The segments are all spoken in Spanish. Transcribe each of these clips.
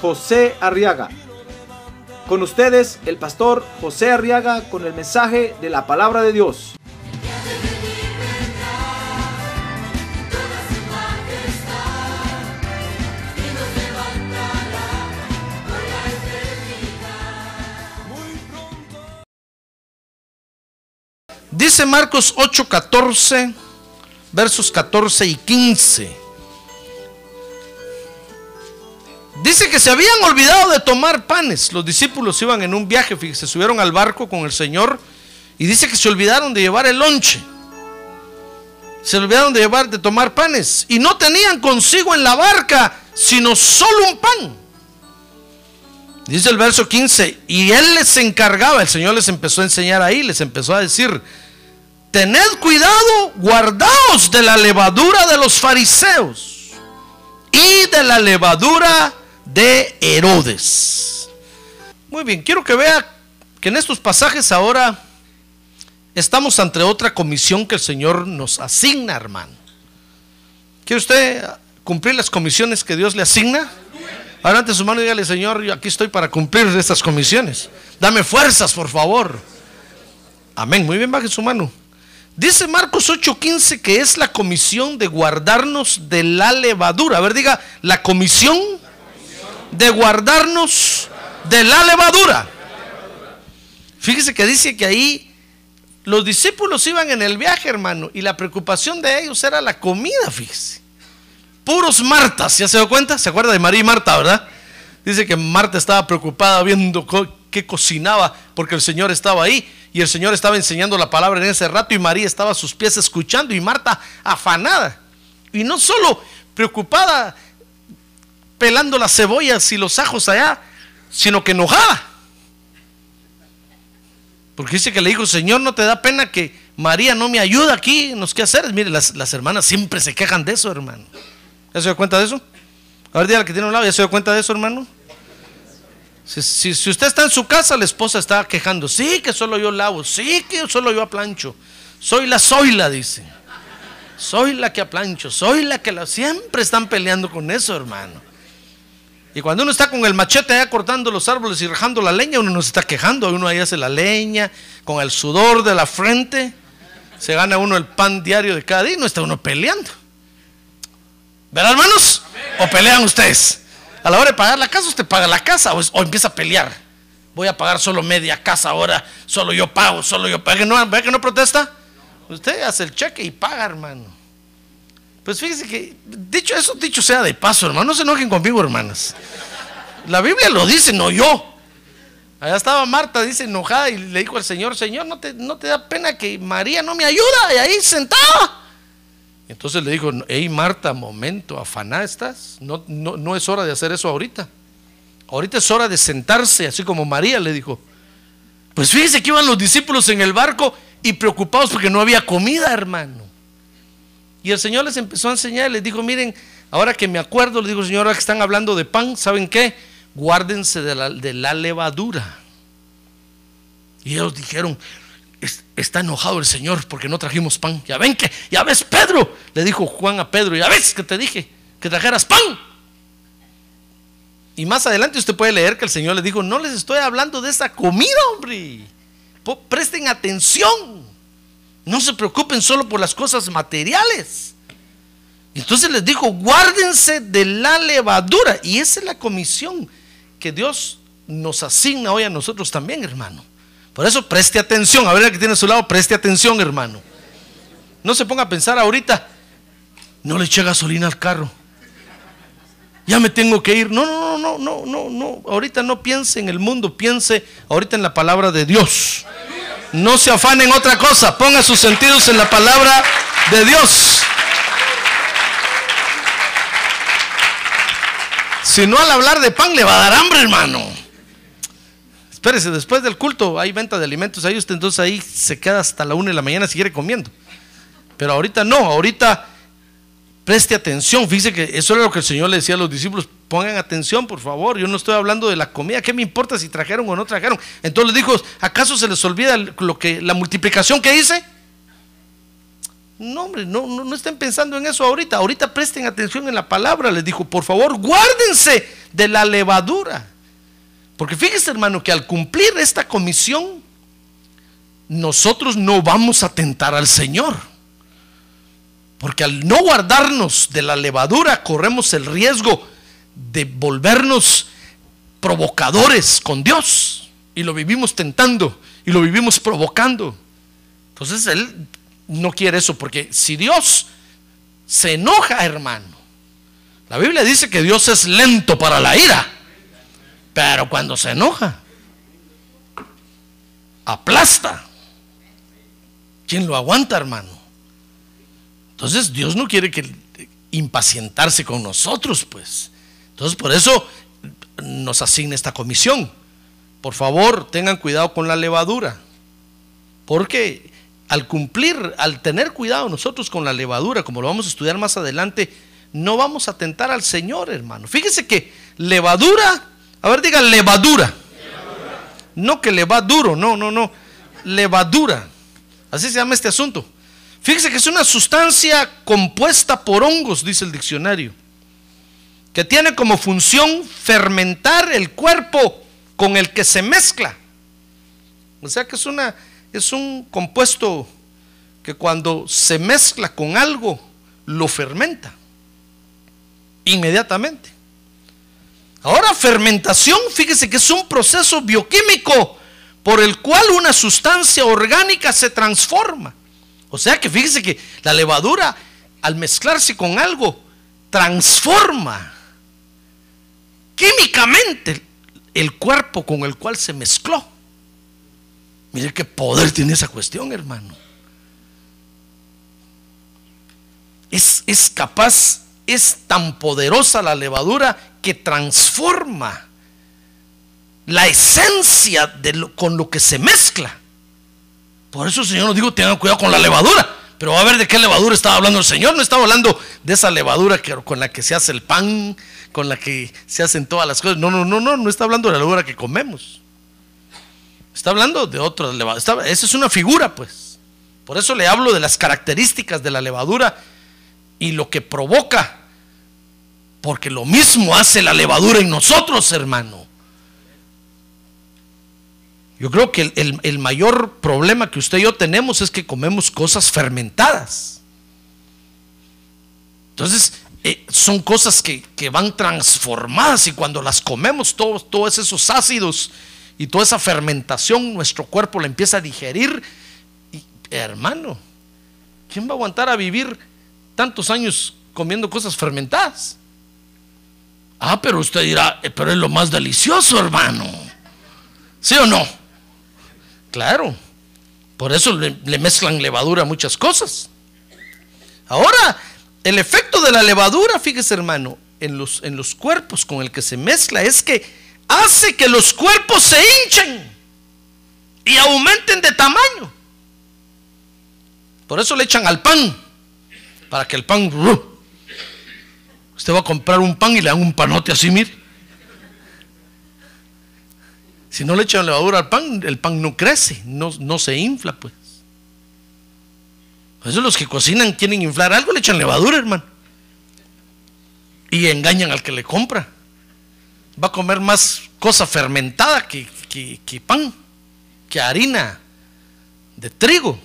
José Arriaga. Con ustedes, el pastor José Arriaga con el mensaje de la palabra de Dios. Dice Marcos 8:14, versos 14 y 15. Dice que se habían olvidado de tomar panes. Los discípulos iban en un viaje, fíjese, subieron al barco con el Señor y dice que se olvidaron de llevar el lonche. Se olvidaron de llevar de tomar panes y no tenían consigo en la barca sino solo un pan. Dice el verso 15, y él les encargaba, el Señor les empezó a enseñar ahí, les empezó a decir, tened cuidado, guardaos de la levadura de los fariseos y de la levadura de Herodes. Muy bien, quiero que vea que en estos pasajes ahora estamos ante otra comisión que el Señor nos asigna, hermano. ¿Quiere usted cumplir las comisiones que Dios le asigna? Ahora ante su mano dígale, Señor, yo aquí estoy para cumplir estas comisiones. Dame fuerzas, por favor. Amén. Muy bien, baje su mano. Dice Marcos 8:15 que es la comisión de guardarnos de la levadura. A ver, diga, la comisión de guardarnos de la levadura. Fíjese que dice que ahí los discípulos iban en el viaje, hermano, y la preocupación de ellos era la comida, fíjese. Puros Martas, ¿ya se dio cuenta? ¿Se acuerda de María y Marta, verdad? Dice que Marta estaba preocupada viendo qué cocinaba porque el Señor estaba ahí y el Señor estaba enseñando la palabra en ese rato y María estaba a sus pies escuchando y Marta afanada. Y no solo preocupada pelando las cebollas y los ajos allá, sino que enojada. Porque dice que le dijo, Señor, ¿no te da pena que María no me ayuda aquí en los hacer Mire, las, las hermanas siempre se quejan de eso, hermano. ¿Ya se dio cuenta de eso? A ver, dígale que tiene un lado, ¿ya se dio cuenta de eso, hermano? Si, si, si, usted está en su casa, la esposa está quejando. Sí, que solo yo lavo. Sí, que solo yo aplancho. Soy la, soy la, dice. Soy la que aplancho. Soy la que la. Siempre están peleando con eso, hermano. Y cuando uno está con el machete allá cortando los árboles y rajando la leña, uno no se está quejando. Uno ahí hace la leña con el sudor de la frente. Se gana uno el pan diario de cada día no está uno peleando. ¿Verdad, hermanos? ¿O pelean ustedes? A la hora de pagar la casa, usted paga la casa o, empieza a pelear. Voy a pagar solo media casa ahora, solo yo pago, solo yo pago. ¿No, ¿Ve que no protesta? Usted hace el cheque y paga, hermano. Pues fíjese que, dicho eso, dicho sea de paso, hermano, no se enojen conmigo, hermanas. La Biblia lo dice, no yo. Allá estaba Marta, dice enojada, y le dijo al Señor, Señor, ¿no te, no te da pena que María no me ayuda? Y ahí sentada. Entonces le dijo, hey Marta, momento, afaná estás. No, no, no es hora de hacer eso ahorita. Ahorita es hora de sentarse, así como María le dijo. Pues fíjese que iban los discípulos en el barco y preocupados porque no había comida, hermano. Y el Señor les empezó a enseñar, les dijo, miren, ahora que me acuerdo, le digo, Señor, ahora que están hablando de pan, ¿saben qué? Guárdense de la, de la levadura. Y ellos dijeron, está enojado el Señor porque no trajimos pan. Ya ven que, ya ves, Pedro, le dijo Juan a Pedro, ya ves que te dije que trajeras pan. Y más adelante usted puede leer que el Señor le dijo, no les estoy hablando de esa comida, hombre. Presten atención. No se preocupen solo por las cosas materiales. Entonces les dijo, guárdense de la levadura. Y esa es la comisión que Dios nos asigna hoy a nosotros también, hermano. Por eso preste atención. A ver el que tiene a su lado, preste atención, hermano. No se ponga a pensar ahorita, no le eché gasolina al carro. Ya me tengo que ir. No, no, no, no, no, no. Ahorita no piense en el mundo, piense ahorita en la palabra de Dios. No se afane en otra cosa, ponga sus sentidos en la palabra de Dios. Si no al hablar de pan le va a dar hambre, hermano. Espérese, después del culto hay venta de alimentos ahí, usted entonces ahí se queda hasta la una de la mañana si quiere comiendo. Pero ahorita no, ahorita preste atención. Fíjese que eso era lo que el Señor le decía a los discípulos. Pongan atención, por favor. Yo no estoy hablando de la comida. ¿Qué me importa si trajeron o no trajeron? Entonces les dijo, ¿acaso se les olvida lo que, la multiplicación que hice? No, hombre, no, no, no estén pensando en eso ahorita. Ahorita presten atención en la palabra. Les dijo, por favor, guárdense de la levadura. Porque fíjese, hermano, que al cumplir esta comisión, nosotros no vamos a tentar al Señor. Porque al no guardarnos de la levadura, corremos el riesgo de volvernos provocadores con Dios. Y lo vivimos tentando y lo vivimos provocando. Entonces Él no quiere eso, porque si Dios se enoja, hermano, la Biblia dice que Dios es lento para la ira, pero cuando se enoja, aplasta. ¿Quién lo aguanta, hermano? Entonces Dios no quiere que impacientarse con nosotros, pues. Entonces por eso nos asigna esta comisión. Por favor, tengan cuidado con la levadura. Porque al cumplir, al tener cuidado nosotros con la levadura, como lo vamos a estudiar más adelante, no vamos a tentar al Señor, hermano. Fíjese que levadura, a ver, diga levadura. No que le va duro, no, no, no. Levadura. Así se llama este asunto. Fíjese que es una sustancia compuesta por hongos, dice el diccionario, que tiene como función fermentar el cuerpo con el que se mezcla. O sea que es una es un compuesto que cuando se mezcla con algo, lo fermenta inmediatamente. Ahora, fermentación, fíjese que es un proceso bioquímico por el cual una sustancia orgánica se transforma. O sea que fíjese que la levadura, al mezclarse con algo, transforma químicamente el cuerpo con el cual se mezcló. Mire qué poder tiene esa cuestión, hermano. Es, es capaz, es tan poderosa la levadura que transforma la esencia de con lo que se mezcla. Por eso el Señor nos dijo, tengan cuidado con la levadura. Pero va a ver de qué levadura estaba hablando el Señor. No estaba hablando de esa levadura que, con la que se hace el pan, con la que se hacen todas las cosas. No, no, no, no, no está hablando de la levadura que comemos. Está hablando de otra levadura. Esa es una figura, pues. Por eso le hablo de las características de la levadura y lo que provoca. Porque lo mismo hace la levadura en nosotros, hermano. Yo creo que el, mayor problema que usted y yo tenemos es que comemos cosas fermentadas. Entonces, eh, son cosas que, van transformadas y cuando las comemos, todos, todos esos ácidos y toda esa fermentación, nuestro cuerpo la empieza a digerir. Y, hermano, ¿quién va a aguantar a vivir tantos años comiendo cosas fermentadas? Ah, pero usted dirá, eh, pero es lo más delicioso, hermano. ¿Sí o no? Claro. Por eso le, mezclan levadura a muchas cosas. Ahora, el efecto de la levadura, fíjese hermano, en los, en los cuerpos con el que se mezcla es que hace que los cuerpos se hinchen y aumenten de tamaño. Por eso le echan al pan, para que el pan... Usted va a comprar un pan y le dan un panote así, mire. Si no le echan levadura al pan, el pan no crece, no, no se infla, pues. Por eso los que cocinan quieren inflar algo, le echan levadura, hermano. Y engañan al que le compra va a comer más cosa fermentada que, pan, que harina de trigo.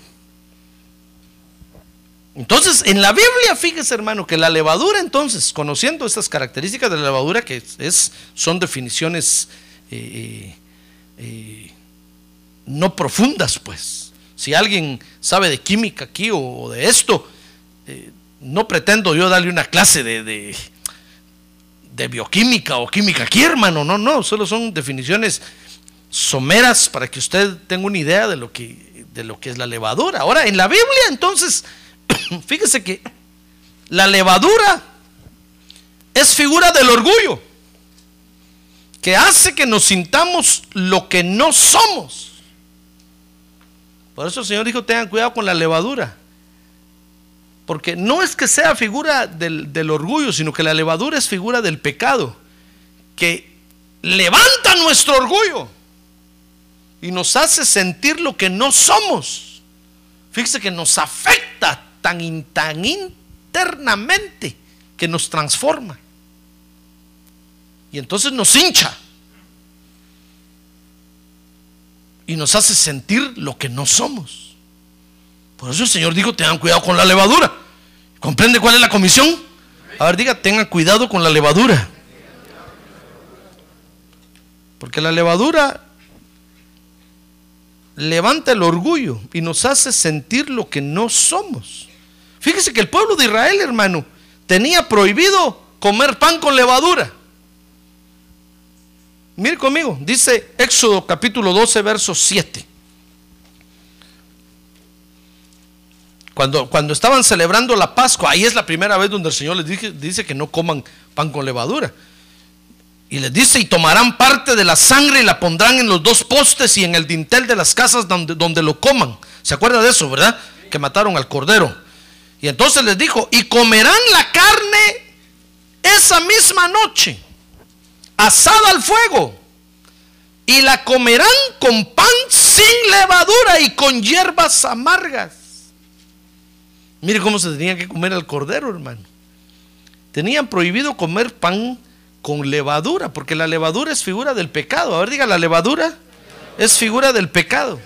Entonces, en la Biblia, fíjese hermano, que la levadura entonces, conociendo estas características de la levadura, que es, son definiciones eh, eh, no profundas, pues. Si alguien sabe de química aquí o, de esto, eh, no pretendo yo darle una clase de, de bioquímica o química aquí, hermano. No, no, solo son definiciones someras para que usted tenga una idea de lo que, de lo que es la levadura. Ahora, en la Biblia, entonces, fíjese que la levadura es figura del orgullo. Que hace que nos sintamos lo que no somos. Por eso el Señor dijo, tengan cuidado con la levadura. Porque no es que sea figura del, orgullo, sino que la levadura es figura del pecado, que levanta nuestro orgullo y nos hace sentir lo que no somos. Fíjese que nos afecta tan, tan internamente que nos transforma. Y entonces nos hincha. Y nos hace sentir lo que no somos. Por eso el Señor dijo, tengan cuidado con la levadura. ¿Comprende cuál es la comisión? A ver, diga, tengan cuidado con la levadura. Porque la levadura levanta el orgullo y nos hace sentir lo que no somos. Fíjese que el pueblo de Israel, hermano, tenía prohibido comer pan con levadura. Mire conmigo, dice Éxodo capítulo 12, verso 7. Cuando, cuando estaban celebrando la Pascua, ahí es la primera vez donde el Señor les dije- dice que no coman pan con levadura. Y les dice, y tomarán parte de la sangre y la pondrán en los dos postes y en el dintel de las casas donde, donde lo coman. ¿Se acuerda de eso, verdad? Que mataron al cordero. Y entonces les dijo, y comerán la carne esa misma noche, asada al fuego, y la comerán con pan sin levadura y con hierbas amargas. Mire cómo se tenía que comer al cordero, hermano. Tenían prohibido comer pan con levadura, porque la levadura es figura del pecado. A ver, diga, la levadura es figura del pecado.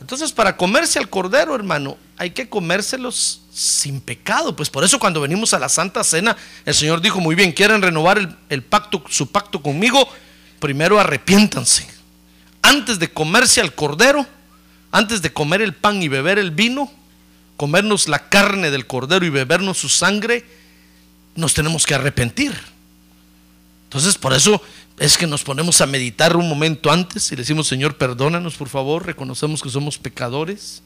Entonces, para comerse al cordero, hermano, hay que comérselos sin pecado. Pues por eso cuando venimos a la Santa Cena, el Señor dijo, muy bien, quieren renovar el, pacto, su pacto conmigo, primero arrepiéntanse. Antes de comerse al cordero, antes de comer el pan y beber el vino, comernos la carne del cordero y bebernos su sangre, nos tenemos que arrepentir. Entonces, por eso es que nos ponemos a meditar un momento antes y decimos, Señor, perdónanos, por favor, reconocemos que somos pecadores.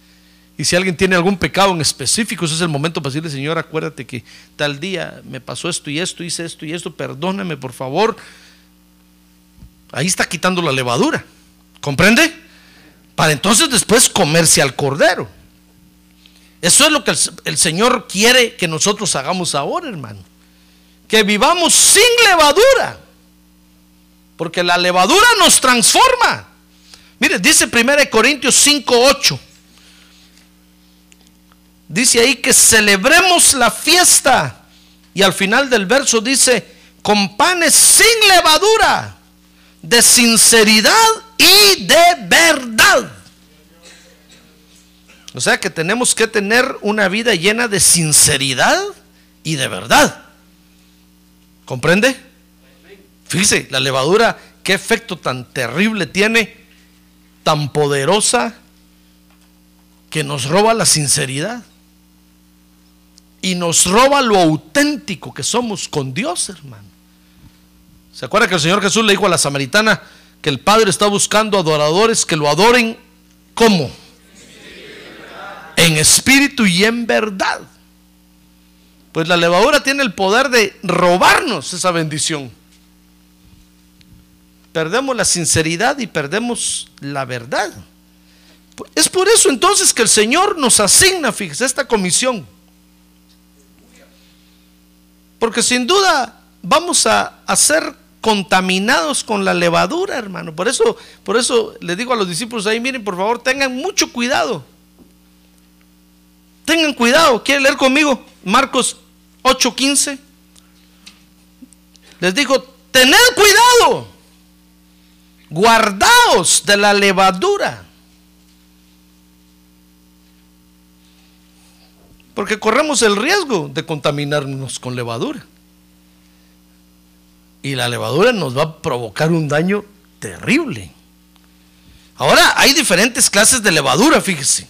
Y si alguien tiene algún pecado en específico, ese es el momento para decirle, Señor, acuérdate que tal día me pasó esto y esto, hice esto y esto, perdóname, por favor. Ahí está quitando la levadura. ¿Comprende? Para entonces después comerse al cordero. Eso es lo que el, Señor quiere que nosotros hagamos ahora, hermano. Que vivamos sin levadura. Porque la levadura nos transforma. Mire, dice 1 Corintios 5, 8. Dice ahí que celebremos la fiesta. Y al final del verso dice, con panes sin levadura, de sinceridad y de verdad. O sea que tenemos que tener una vida llena de sinceridad y de verdad. ¿Comprende? Fíjese, la levadura, qué efecto tan terrible tiene, tan poderosa, que nos roba la sinceridad. Y nos roba lo auténtico que somos con Dios, hermano. ¿Se acuerda que el Señor Jesús le dijo a la samaritana que el Padre está buscando adoradores que lo adoren como? En espíritu y en verdad. Pues la levadura tiene el poder de robarnos esa bendición. Perdemos la sinceridad y perdemos la verdad. Es por eso entonces que el Señor nos asigna, fíjese, esta comisión. Porque sin duda vamos a, ser contaminados con la levadura, hermano. Por eso, por eso le digo a los discípulos ahí, miren, por favor, tengan mucho cuidado. Tengan cuidado. ¿Quieren leer conmigo? Marcos 8:15. Les digo, tened cuidado. Guardaos de la levadura. Porque corremos el riesgo de contaminarnos con levadura. Y la levadura nos va a provocar un daño terrible. Ahora, hay diferentes clases de levadura, fíjese.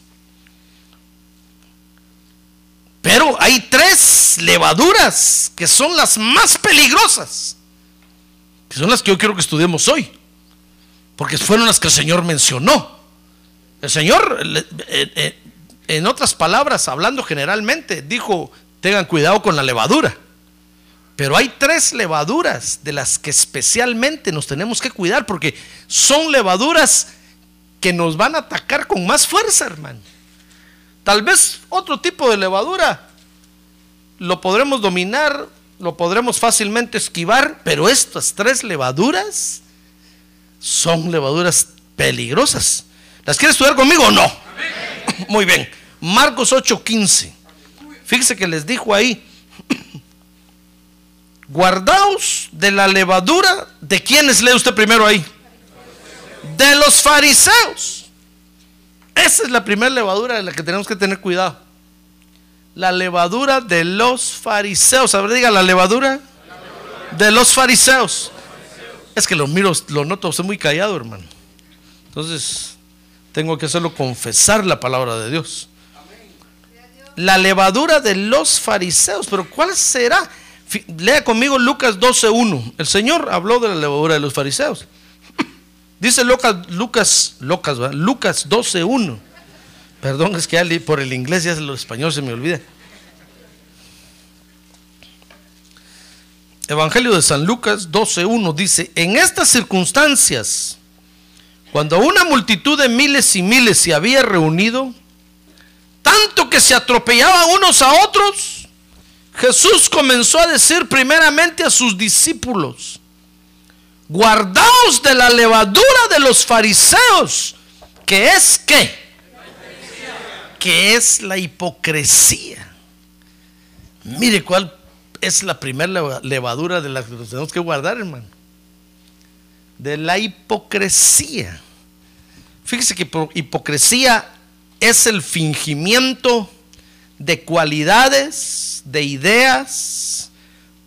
Pero hay tres levaduras que son las más peligrosas. Que son las que yo quiero que estudiemos hoy. Porque fueron las que el Señor mencionó. El Señor, eh, eh, en otras palabras, hablando generalmente, dijo, tengan cuidado con la levadura. Pero hay tres levaduras de las que especialmente nos tenemos que cuidar porque son levaduras que nos van a atacar con más fuerza, hermano. Tal vez otro tipo de levadura lo podremos dominar, lo podremos fácilmente esquivar, pero estas tres levaduras son levaduras peligrosas. ¿Las quieres estudiar conmigo o no? Muy bien. Marcos 8:15. Fíjese que les dijo ahí, guardaos de la levadura de quienes lee usted primero ahí. De los fariseos. Esa es la primera levadura de la que tenemos que tener cuidado. La levadura de los fariseos. A ver, diga la levadura de los fariseos. Es que lo miro, lo noto usted muy callado, hermano. Entonces, tengo que hacerlo confesar la palabra de Dios. La levadura de los fariseos. Pero ¿cuál será? Lea conmigo Lucas 12.1. El Señor habló de la levadura de los fariseos. Dice Lucas, Lucas, Lucas, Lucas 12.1. Perdón, es que por el inglés ya el español se me olvida. Evangelio de San Lucas 12.1 dice, en estas circunstancias, cuando una multitud de miles y miles se había reunido, tanto que se atropellaban unos a otros, Jesús comenzó a decir primeramente a sus discípulos, guardaos de la levadura de los fariseos, que es qué? Que es la hipocresía. Mire cuál es la primera levadura de la que tenemos que guardar, hermano. De la hipocresía. Fíjese que hipocresía es el fingimiento de cualidades, de ideas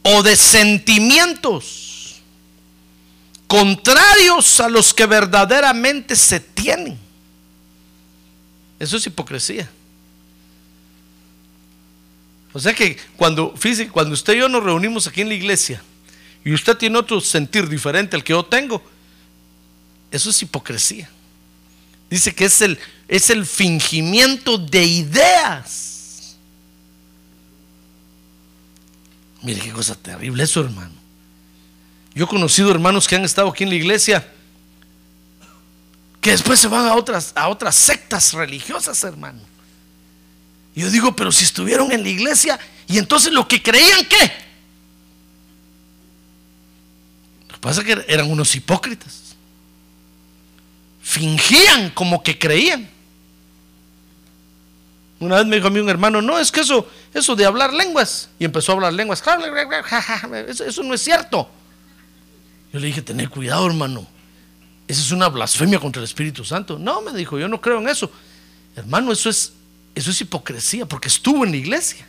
o de sentimientos contrarios a los que verdaderamente se tienen. Eso es hipocresía. O sea que cuando, fíjese, cuando usted y yo nos reunimos aquí en la iglesia y usted tiene otro sentir diferente al que yo tengo, eso es hipocresía. Dice que es el, es el fingimiento de ideas. Mire qué cosa terrible eso, hermano. Yo he conocido hermanos que han estado aquí en la iglesia que después se van a otras, a otras sectas religiosas, hermano. Yo digo, pero si estuvieron en la iglesia y entonces lo que creían, ¿qué? Lo que pasa es que eran unos hipócritas fingían como que creían. Una vez me dijo a mí un hermano, no, es que eso, eso de hablar lenguas, y empezó a hablar lenguas, eso, eso no es cierto. Yo le dije, tener cuidado, hermano, esa es una blasfemia contra el Espíritu Santo. No, me dijo, yo no creo en eso. Hermano, eso es, eso es hipocresía, porque estuvo en la iglesia.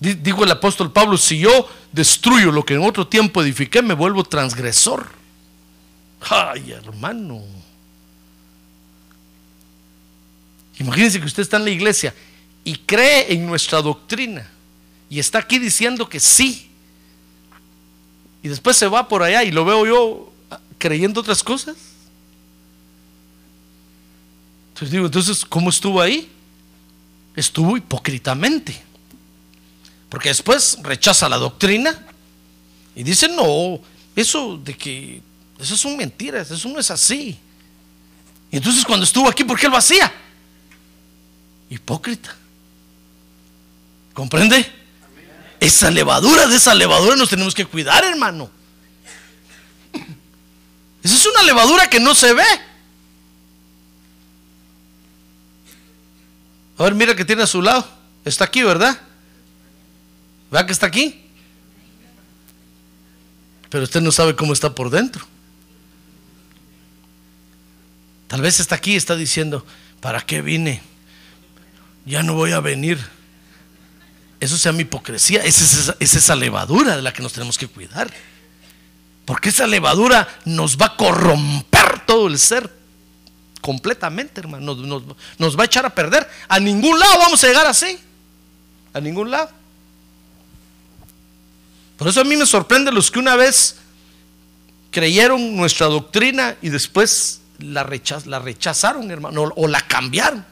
Digo el apóstol Pablo, si yo destruyo lo que en otro tiempo edifiqué, me vuelvo transgresor. Ay, hermano. Imagínense que usted está en la iglesia y cree en nuestra doctrina y está aquí diciendo que sí. Y después se va por allá y lo veo yo creyendo otras cosas. Entonces digo, entonces, ¿cómo estuvo ahí? Estuvo hipócritamente. Porque después rechaza la doctrina y dice, no, eso de que eso son mentiras, eso no es así. Y entonces cuando estuvo aquí, ¿por qué lo hacía? Hipócrita. ¿Comprende? Esa levadura, de esa levadura nos tenemos que cuidar, hermano. Esa es una levadura que no se ve. A ver, mira que tiene a su lado. Está aquí, ¿verdad? ¿Verdad que está aquí? Pero usted no sabe cómo está por dentro. Tal vez está aquí está diciendo, ¿para qué vine? Ya no voy a venir. Eso se llama hipocresía. Es esa, levadura de la que nos tenemos que cuidar. Porque esa levadura nos va a corromper todo el ser completamente, hermano. Nos, nos, va a echar a perder. A ningún lado vamos a llegar así. A ningún lado. Por eso a mí me sorprende los que una vez creyeron nuestra doctrina y después la, rechazaron, hermano, o la cambiaron.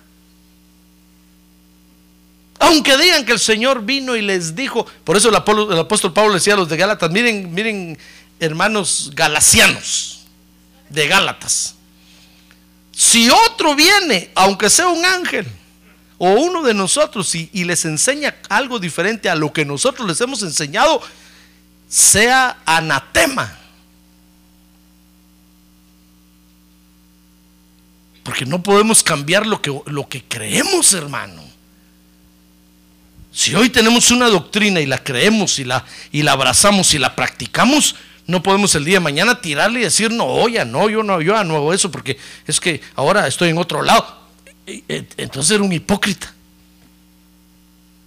Aunque digan que el Señor vino y les dijo, por eso el apóstol, Pablo decía a los de Gálatas, miren, miren, hermanos galacianos de Gálatas. Si otro viene, aunque sea un ángel o uno de nosotros, y les enseña algo diferente a lo que nosotros les hemos enseñado, sea anatema. Porque no podemos cambiar lo que, lo que creemos, hermano. Si hoy tenemos una doctrina y la creemos y la, y la abrazamos y la practicamos, no podemos el día de mañana tirarle y decir, no, oye, no, yo no, yo no hago eso porque es que ahora estoy en otro lado. Entonces era un hipócrita.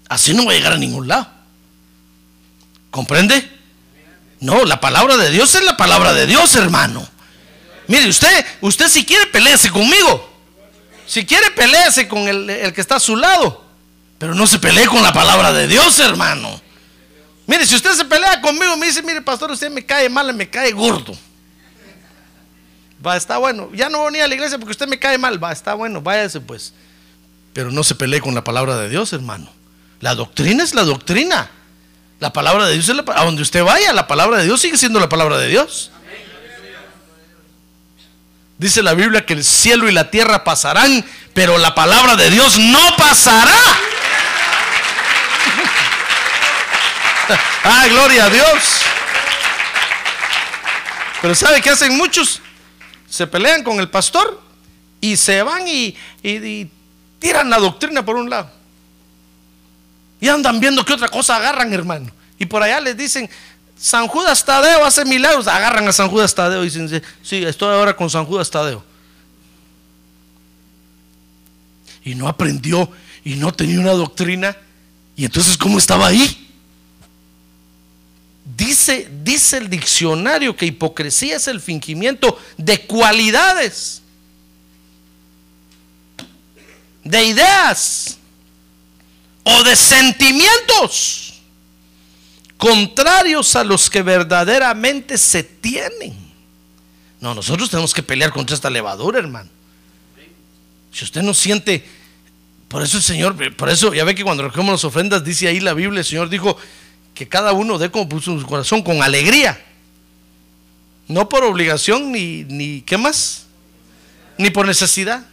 Así no va a llegar a ningún lado. ¿Comprende? No, la palabra de Dios es la palabra de Dios, hermano. Mire, usted, usted si quiere pelearse conmigo. Si quiere pelearse con el, el que está a su lado. Pero no se pelee con la palabra de Dios, hermano. Mire, si usted se pelea conmigo, me dice, mire, pastor, usted me cae mal, me cae gordo. Va, está bueno. Ya no voy a la iglesia porque usted me cae mal. Va, está bueno, váyase pues. Pero no se pelee con la palabra de Dios, hermano. La doctrina es la doctrina. La palabra de Dios es la A donde usted vaya, la palabra de Dios sigue siendo la palabra de Dios. Dice la Biblia que el cielo y la tierra pasarán, pero la palabra de Dios no pasará. ah, gloria a Dios. Pero ¿sabe qué hacen muchos? Se pelean con el pastor y se van y, tiran la doctrina por un lado. Y andan viendo qué otra cosa agarran, hermano. Y por allá les dicen, San Judas Tadeo hace milagros. Agarran a San Judas Tadeo y dicen, sí, estoy ahora con San Judas Tadeo. Y no aprendió y no tenía una doctrina. Y entonces, ¿cómo estaba ahí? Dice, dice el diccionario que hipocresía es el fingimiento de cualidades, de ideas o de sentimientos contrarios a los que verdaderamente se tienen. No, nosotros tenemos que pelear contra esta levadura, hermano. Si usted no siente, por eso el Señor, por eso ya ve que cuando recogemos las ofrendas, dice ahí la Biblia, el Señor dijo que cada uno dé como puso su corazón con alegría. No por obligación ni, ni, ¿qué más? Ni por necesidad,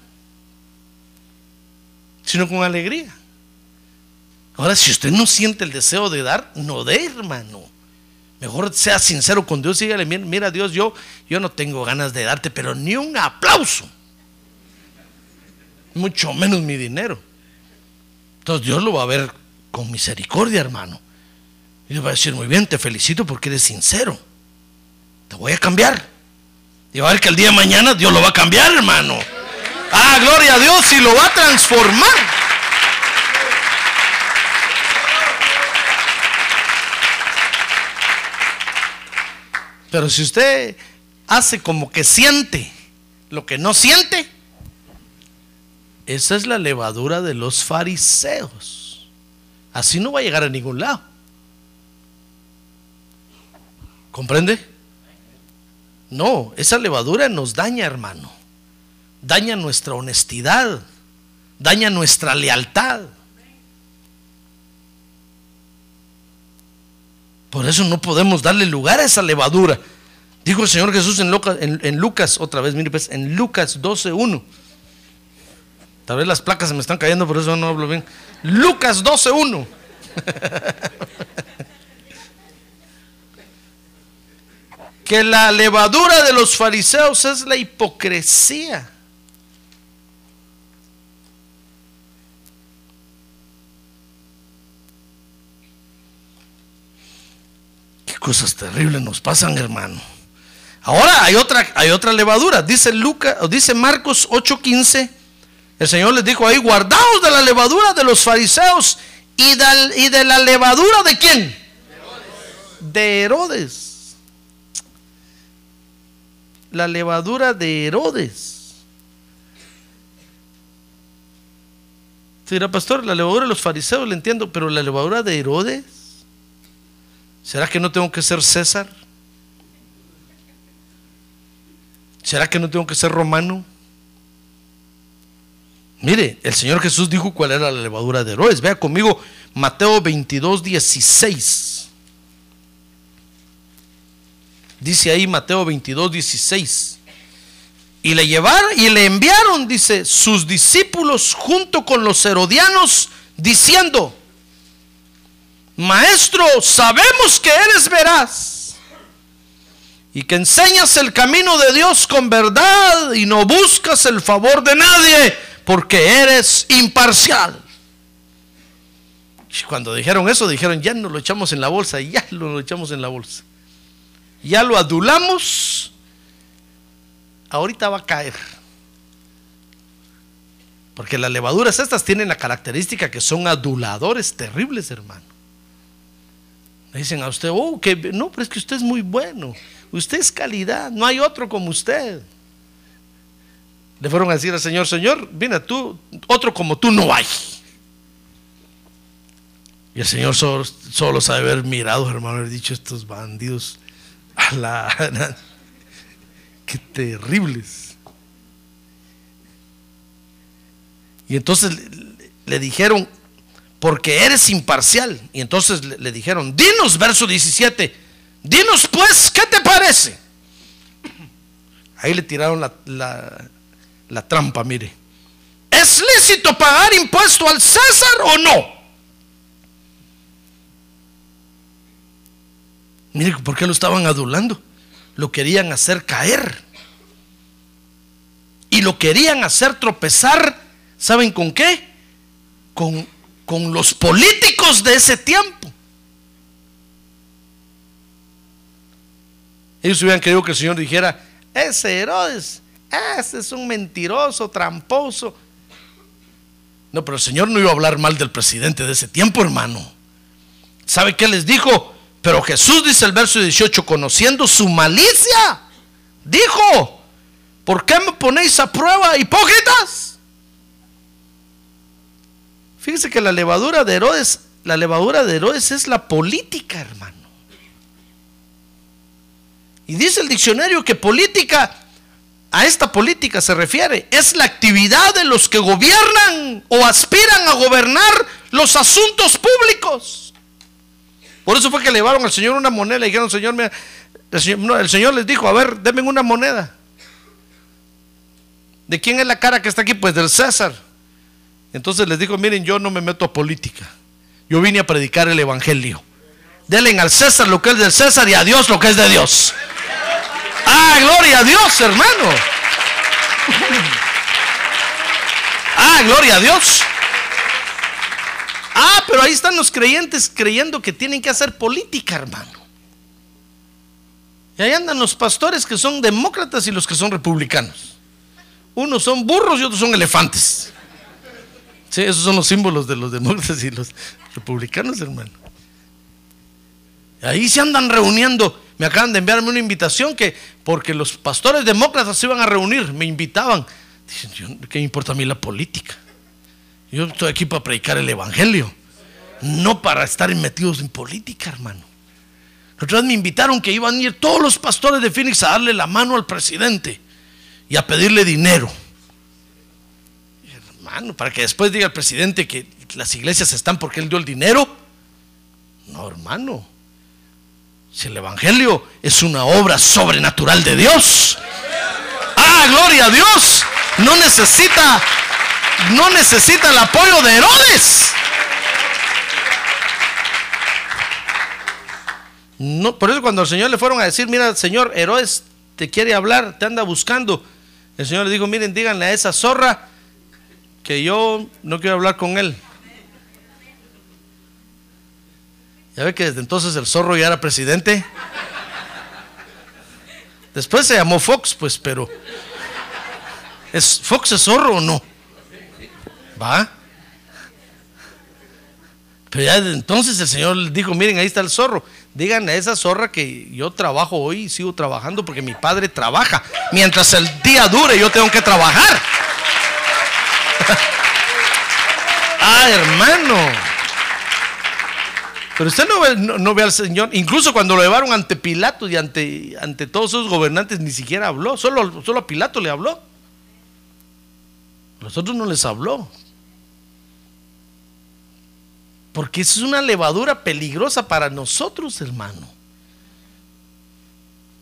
sino con alegría. Ahora, si usted no siente el deseo de dar, no dé, hermano. Mejor sea sincero con Dios y dígale, mira, Dios, yo, yo no tengo ganas de darte, pero ni un aplauso. Mucho menos mi dinero. Entonces Dios lo va a ver con misericordia, hermano. Y le va a decir, muy bien, te felicito porque eres sincero. Te voy a cambiar. Y va a ver que el día de mañana Dios lo va a cambiar, hermano. Ah, gloria a Dios, y lo va a transformar. Pero si usted hace como que siente lo que no siente, esa es la levadura de los fariseos. Así no va a llegar a ningún lado. ¿Comprende? No, esa levadura nos daña, hermano. Daña nuestra honestidad, daña nuestra lealtad. Por eso no podemos darle lugar a esa levadura. Dijo el Señor Jesús en Lucas, otra vez, mire pues, en Lucas 12.1. Tal vez las placas se me están cayendo, por eso no hablo bien. Lucas 12.1. que la levadura de los fariseos es la hipocresía. Cosas terribles nos pasan, hermano. Ahora hay otra, hay otra levadura. Dice Lucas, dice Marcos 8:15. El Señor les dijo ahí, guardaos de la levadura de los fariseos y de, y de la levadura de quién? De Herodes. La levadura de Herodes. Dirá, pastor, la levadura de los fariseos le entiendo, pero la levadura de Herodes. ¿Será que no tengo que ser César? ¿Será que no tengo que ser romano? Mire, el Señor Jesús dijo cuál era la levadura de Herodes. Vea conmigo Mateo 22, 16. Dice ahí Mateo 22, 16. Y le llevaron y le enviaron, dice, sus discípulos junto con los herodianos, diciendo, Maestro, sabemos que eres veraz y que enseñas el camino de Dios con verdad y no buscas el favor de nadie porque eres imparcial. Y cuando dijeron eso, dijeron, ya nos lo echamos en la bolsa, ya lo echamos en la bolsa. Ya lo adulamos ahorita va a caer. Porque las levaduras estas tienen la característica que son aduladores terribles, hermano. Le dicen a usted, oh, que no, pero es que usted es muy bueno. Usted es calidad, no hay otro como usted. Le fueron a decir al Señor, Señor, viene tú, otro como tú no hay. Y el Señor solo, solo sabe haber mirado, hermano, haber dicho estos bandidos. A la, Qué terribles. Y entonces le, dijeron, porque eres imparcial. Y entonces le, dijeron, dinos, verso 17, dinos pues, ¿qué te parece? Ahí le tiraron la, la trampa, mire. ¿Es lícito pagar impuesto al César o no? Mire, ¿por qué lo estaban adulando? lo querían hacer caer. Y lo querían hacer tropezar, ¿saben con qué? Con, con los políticos de ese tiempo. Ellos hubieran querido que el Señor dijera, ese Herodes, ese es un mentiroso, tramposo. No, pero el Señor no iba a hablar mal del presidente de ese tiempo, hermano. ¿Sabe qué les dijo? Pero Jesús dice el verso 18, conociendo su malicia, dijo, ¿por qué me ponéis a prueba, hipócritas? Fíjese que la levadura de Herodes, la levadura de Herodes es la política, hermano. Y dice el diccionario que política, a esta política se refiere, es la actividad de los que gobiernan o aspiran a gobernar los asuntos públicos. Por eso fue que le llevaron al Señor una moneda. Le dijeron, Señor, el Señor, les dijo, a ver, denme una moneda. ¿De quién es la cara que está aquí? Pues del César. Entonces les dijo, miren, yo no me meto a política. Yo vine a predicar el Evangelio. Denle al César lo que es del César y a Dios lo que es de Dios. Ah, gloria a Dios, hermano. Ah, gloria a Dios. Ah, pero ahí están los creyentes creyendo que tienen que hacer política, hermano. Y ahí andan los pastores que son demócratas y los que son republicanos. Unos son burros y otros son elefantes. Sí, esos son los símbolos de los demócratas y los republicanos, hermano. Ahí se andan reuniendo. Me acaban de enviarme una invitación que, porque los pastores demócratas se iban a reunir, me invitaban. Dicen, ¿qué me importa a mí la política? Yo estoy aquí para predicar el Evangelio, no para estar metidos en política, hermano. Vez me invitaron que iban a ir todos los pastores de Phoenix a darle la mano al presidente y a pedirle dinero. Para que después diga el presidente que las iglesias están porque él dio el dinero. No, hermano. Si el Evangelio es una obra sobrenatural de Dios. Ah, gloria a Dios. No necesita no necesita el apoyo de Herodes. No, por eso cuando al Señor le fueron a decir, mira, Señor, Herodes te quiere hablar, te anda buscando. El Señor le dijo, miren, díganle a esa zorra que yo no quiero hablar con él. Ya ve que desde entonces el zorro ya era presidente. Después se llamó Fox, pues, pero ¿es Fox es zorro o no? ¿Va? Pero ya entonces el Señor dijo, miren, ahí está el zorro. Díganle a esa zorra que yo trabajo hoy y sigo trabajando porque mi padre trabaja. Mientras el día dure, yo tengo que trabajar. ah, hermano. Pero usted no ve, al Señor, incluso cuando lo llevaron ante Pilato y ante, ante todos esos gobernantes, ni siquiera habló, solo, solo a Pilato le habló. los otros no les habló. Porque es una levadura peligrosa para nosotros, hermano.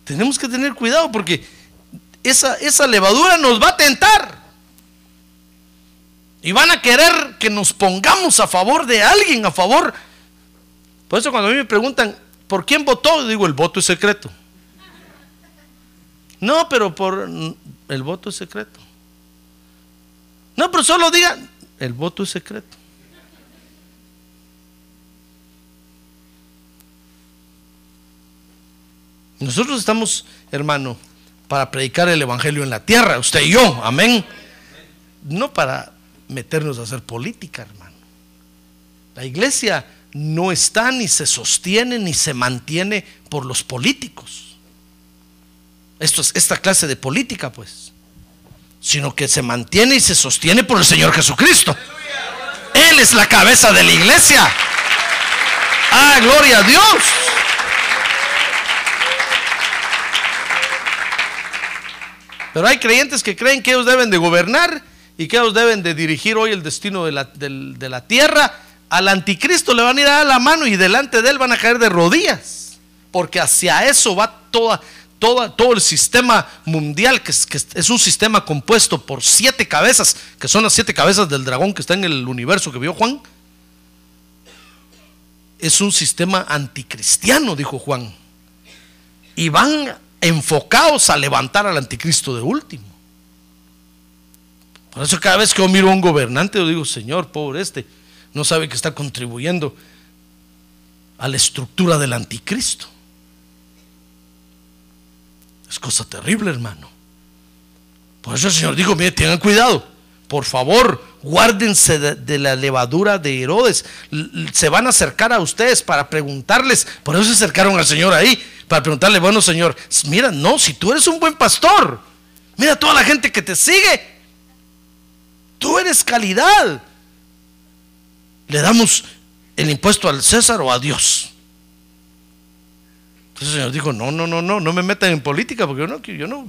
Tenemos que tener cuidado porque esa, esa levadura nos va a tentar. Y van a querer que nos pongamos a favor de alguien, a favor. Por eso cuando a mí me preguntan, ¿por quién votó? Digo, el voto es secreto. No, pero por el voto es secreto. No, pero solo digan, el voto es secreto. Nosotros estamos, hermano, para predicar el Evangelio en la tierra, usted y yo, amén. No para meternos a hacer política, hermano. La iglesia no está ni se sostiene ni se mantiene por los políticos. Esto es esta clase de política, pues. Sino que se mantiene y se sostiene por el Señor Jesucristo. Él es la cabeza de la iglesia. Ah, gloria a Dios. Pero hay creyentes que creen que ellos deben de gobernar y que ellos deben de dirigir hoy el destino de la, de la tierra. Al anticristo le van a ir a dar la mano y delante de él van a caer de rodillas. Porque hacia eso va toda, toda, todo el sistema mundial, que es, que es un sistema compuesto por siete cabezas, que son las siete cabezas del dragón que está en el universo que vio Juan. Es un sistema anticristiano, dijo Juan. Y van enfocados a levantar al anticristo de último. Por eso cada vez que yo miro a un gobernante, yo digo, Señor, pobre este, no sabe que está contribuyendo a la estructura del anticristo. Es cosa terrible, hermano. Por eso el Señor dijo, mire, tengan cuidado. Por favor, guárdense de, de, la levadura de Herodes. Se van a acercar a ustedes para preguntarles. Por eso se acercaron al Señor ahí para preguntarle, bueno Señor, mira, no, si tú eres un buen pastor, mira toda la gente que te sigue, tú eres calidad. Le damos el impuesto al César o a Dios. Entonces el Señor dijo, no, no, no, no, no me metan en política porque yo no, yo no,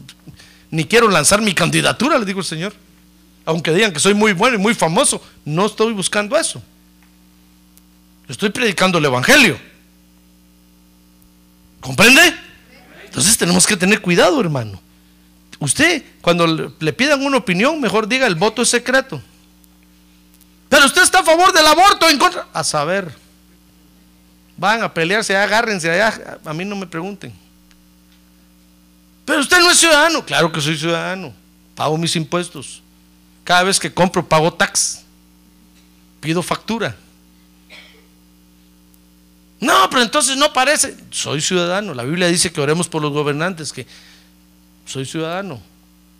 ni quiero lanzar mi candidatura, le dijo el Señor. Aunque digan que soy muy bueno y muy famoso, no estoy buscando eso. Estoy predicando el Evangelio. ¿Comprende? Entonces tenemos que tener cuidado, hermano. Usted, cuando le pidan una opinión, mejor diga el voto es secreto. Pero usted está a favor del aborto, en contra. A saber, van a pelearse, agárrense allá. A mí no me pregunten. Pero usted no es ciudadano. Claro que soy ciudadano. Pago mis impuestos. Cada vez que compro, pago tax. Pido factura. No, pero entonces no parece. Soy ciudadano. La Biblia dice que oremos por los gobernantes, que soy ciudadano.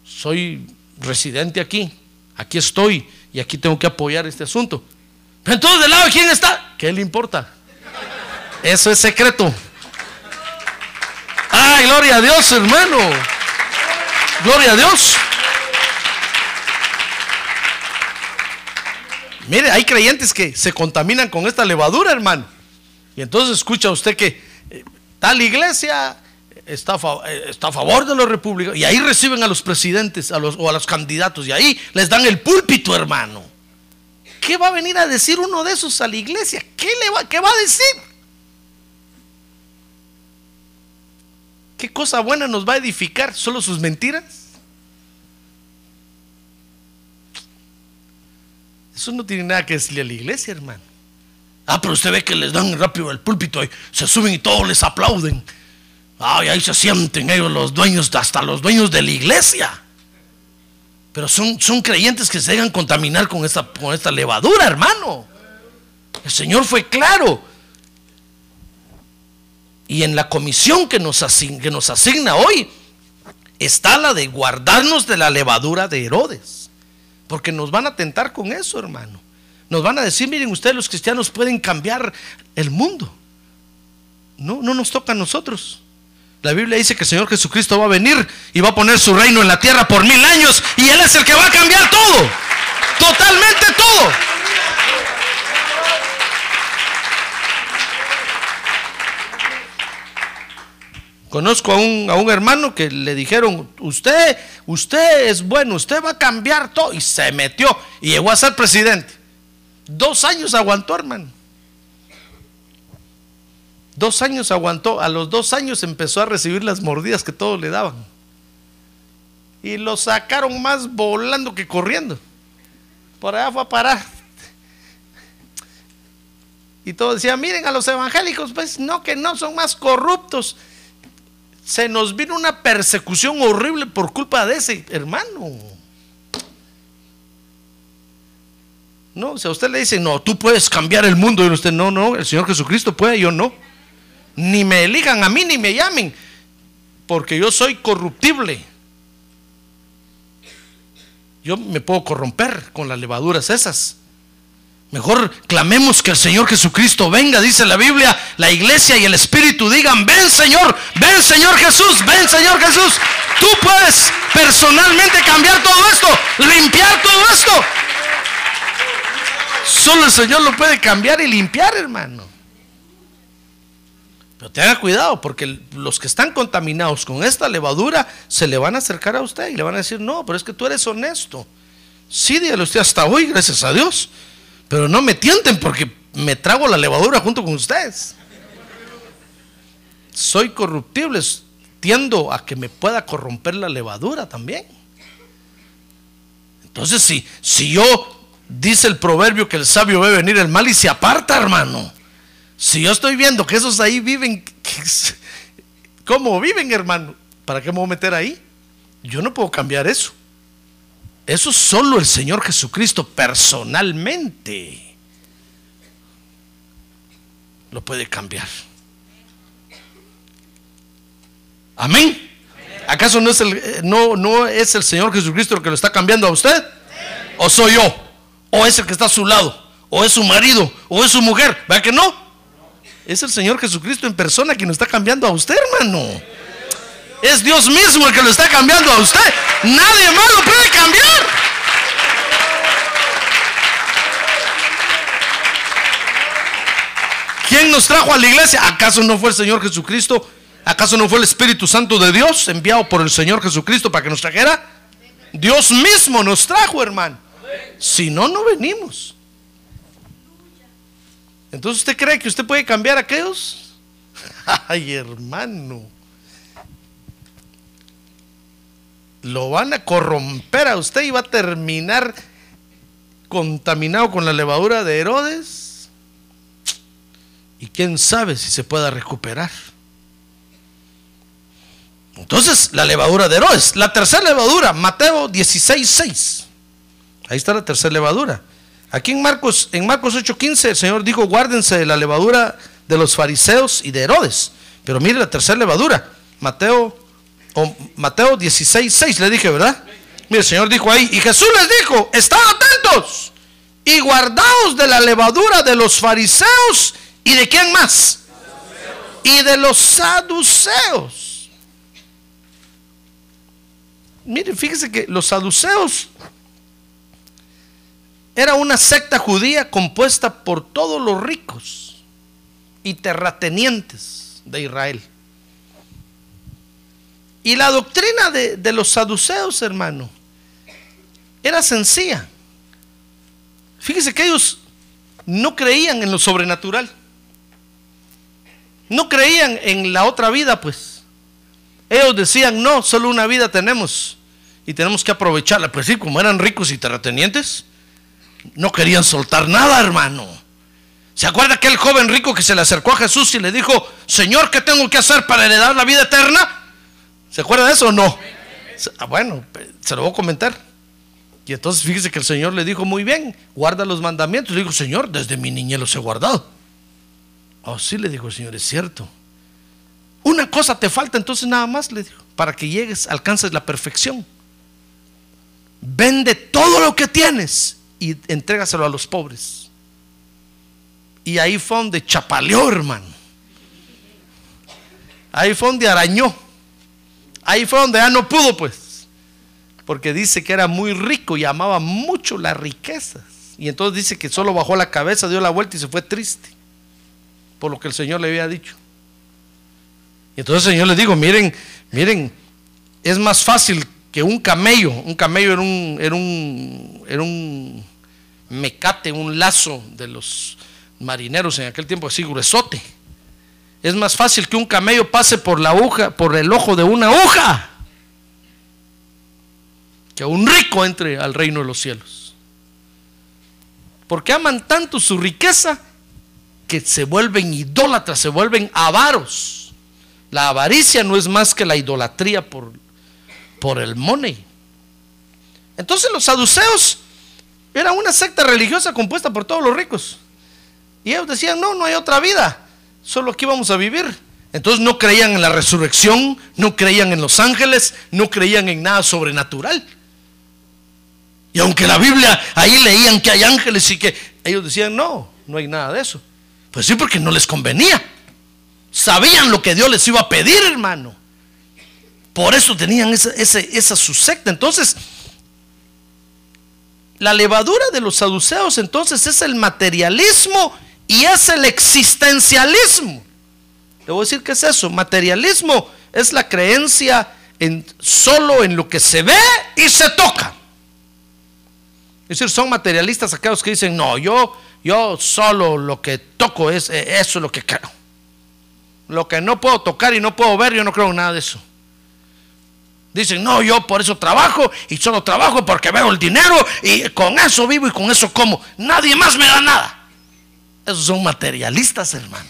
Soy residente aquí. Aquí estoy y aquí tengo que apoyar este asunto. Pero entonces, ¿del lado de quién está? ¿Qué le importa? Eso es secreto. ¡Ay, gloria a Dios, hermano! ¡Gloria a Dios! Mire, hay creyentes que se contaminan con esta levadura, hermano. Y entonces escucha usted que eh, tal iglesia está eh, está a favor de los republicanos y ahí reciben a los presidentes a los, o a los candidatos y ahí les dan el púlpito, hermano. ¿Qué va a venir a decir uno de esos a la iglesia? ¿Qué, le va, qué va a decir? ¿Qué cosa buena nos va a edificar? ¿Solo sus mentiras? Eso no tiene nada que decirle a la iglesia, hermano. Ah, pero usted ve que les dan rápido el púlpito y se suben y todos les aplauden. Ahí se sienten ellos los dueños, hasta los dueños de la iglesia. Pero son, son creyentes que se dejan contaminar con esta, con esta levadura, hermano. El Señor fue claro. Y en la comisión que nos, asigna, que nos asigna hoy está la de guardarnos de la levadura de Herodes. Porque nos van a tentar con eso, hermano. Nos van a decir, miren ustedes los cristianos pueden cambiar el mundo. No, no nos toca a nosotros. La Biblia dice que el Señor Jesucristo va a venir y va a poner su reino en la tierra por mil años y Él es el que va a cambiar todo. Totalmente todo. Conozco a un, a un hermano que le dijeron, usted, usted es bueno, usted va a cambiar todo. Y se metió y llegó a ser presidente. Dos años aguantó, hermano. Dos años aguantó. A los dos años empezó a recibir las mordidas que todos le daban. Y lo sacaron más volando que corriendo. Por allá fue a parar. Y todos decían, miren a los evangélicos, pues no, que no son más corruptos se nos vino una persecución horrible por culpa de ese hermano. No, si a usted le dicen, no, tú puedes cambiar el mundo, y usted, no, no, el Señor Jesucristo puede, yo no. Ni me elijan a mí, ni me llamen, porque yo soy corruptible. Yo me puedo corromper con las levaduras esas. Mejor clamemos que el Señor Jesucristo venga, dice la Biblia, la iglesia y el Espíritu digan, ven Señor, ven Señor Jesús, ven Señor Jesús. Tú puedes personalmente cambiar todo esto, limpiar todo esto. Solo el Señor lo puede cambiar y limpiar, hermano. Pero tenga cuidado, porque los que están contaminados con esta levadura se le van a acercar a usted y le van a decir, no, pero es que tú eres honesto. Sí, dígale usted hasta hoy, gracias a Dios. Pero no me tienten porque me trago la levadura junto con ustedes. Soy corruptible, tiendo a que me pueda corromper la levadura también. Entonces, si, si yo, dice el proverbio que el sabio ve venir el mal y se aparta, hermano. Si yo estoy viendo que esos ahí viven, ¿cómo viven, hermano? ¿Para qué me voy a meter ahí? Yo no puedo cambiar eso. Eso solo el Señor Jesucristo personalmente lo puede cambiar. Amén. ¿Acaso no es el, eh, no, no es el Señor Jesucristo el que lo está cambiando a usted? ¿O soy yo? ¿O es el que está a su lado? ¿O es su marido? ¿O es su mujer? ¿Verdad que no? Es el Señor Jesucristo en persona quien lo está cambiando a usted, hermano. Es Dios mismo el que lo está cambiando a usted. Nadie más lo puede cambiar. ¿Quién nos trajo a la iglesia? ¿Acaso no fue el Señor Jesucristo? ¿Acaso no fue el Espíritu Santo de Dios enviado por el Señor Jesucristo para que nos trajera? Dios mismo nos trajo, hermano. Si no, no venimos. Entonces, ¿usted cree que usted puede cambiar a aquellos? Ay, hermano. lo van a corromper a usted y va a terminar contaminado con la levadura de Herodes. Y quién sabe si se pueda recuperar. Entonces, la levadura de Herodes. La tercera levadura, Mateo 16, 6. Ahí está la tercera levadura. Aquí en Marcos, en Marcos 8:15, el Señor dijo: Guárdense de la levadura de los fariseos y de Herodes. Pero mire la tercera levadura, Mateo o Mateo 16, 6 le dije, ¿verdad? Mire, el Señor dijo ahí, y Jesús les dijo, estad atentos y guardaos de la levadura de los fariseos y de quién más? Y de los saduceos. Mire, fíjese que los saduceos era una secta judía compuesta por todos los ricos y terratenientes de Israel. Y la doctrina de, los saduceos, hermano, era sencilla. Fíjese que ellos no creían en lo sobrenatural. No creían en la otra vida, pues. Ellos decían, no, solo una vida tenemos y tenemos que aprovecharla. Pues sí, como eran ricos y terratenientes, no querían soltar nada, hermano. ¿Se acuerda aquel joven rico que se le acercó a Jesús y le dijo, Señor, ¿qué tengo que hacer para heredar la vida eterna? ¿Se acuerda de eso o no? Ah, bueno, se lo voy a comentar. Y entonces fíjese que el Señor le dijo muy bien, guarda los mandamientos. Le dijo, Señor, desde mi niñez los he guardado. Oh, sí, le dijo el Señor, es cierto. Una cosa te falta entonces nada más, le dijo, para que llegues, alcances la perfección. Vende todo lo que tienes y entrégaselo a los pobres. Y ahí fue donde chapaleó, hermano. Ahí fue donde arañó. Ahí fue donde ya no pudo, pues. Porque dice que era muy rico y amaba mucho las riquezas. Y entonces dice que solo bajó la cabeza, dio la vuelta y se fue triste. Por lo que el Señor le había dicho. Y entonces el Señor les dijo, miren, miren, es más fácil que un camello, un camello era un, era un, era un mecate, un lazo de los marineros en aquel tiempo así gruesote. Es más fácil que un camello pase por la aguja, por el ojo de una aguja, que un rico entre al reino de los cielos. Porque aman tanto su riqueza que se vuelven idólatras, se vuelven avaros. La avaricia no es más que la idolatría por, por el money. Entonces los saduceos eran una secta religiosa compuesta por todos los ricos. Y ellos decían, no, no hay otra vida, solo aquí vamos a vivir. Entonces no creían en la resurrección, no creían en los ángeles, no creían en nada sobrenatural. Y aunque la Biblia ahí leían que hay ángeles y que ellos decían, no, no hay nada de eso. Pues sí, porque no les convenía. Sabían lo que Dios les iba a pedir, hermano. Por eso tenían esa, esa su secta. Entonces, la levadura de los saduceos entonces es el materialismo y es el existencialismo. Le voy a decir qué es eso. Materialismo es la creencia en solo en lo que se ve y se toca. Es decir, son materialistas aquellos que dicen, no, yo, yo solo lo que toco es eh, eso es lo que creo. Lo que no puedo tocar y no puedo ver, yo no creo en nada de eso. Dicen, no, yo por eso trabajo y solo trabajo porque veo el dinero y con eso vivo y con eso como. Nadie más me da nada. Esos son materialistas, hermano.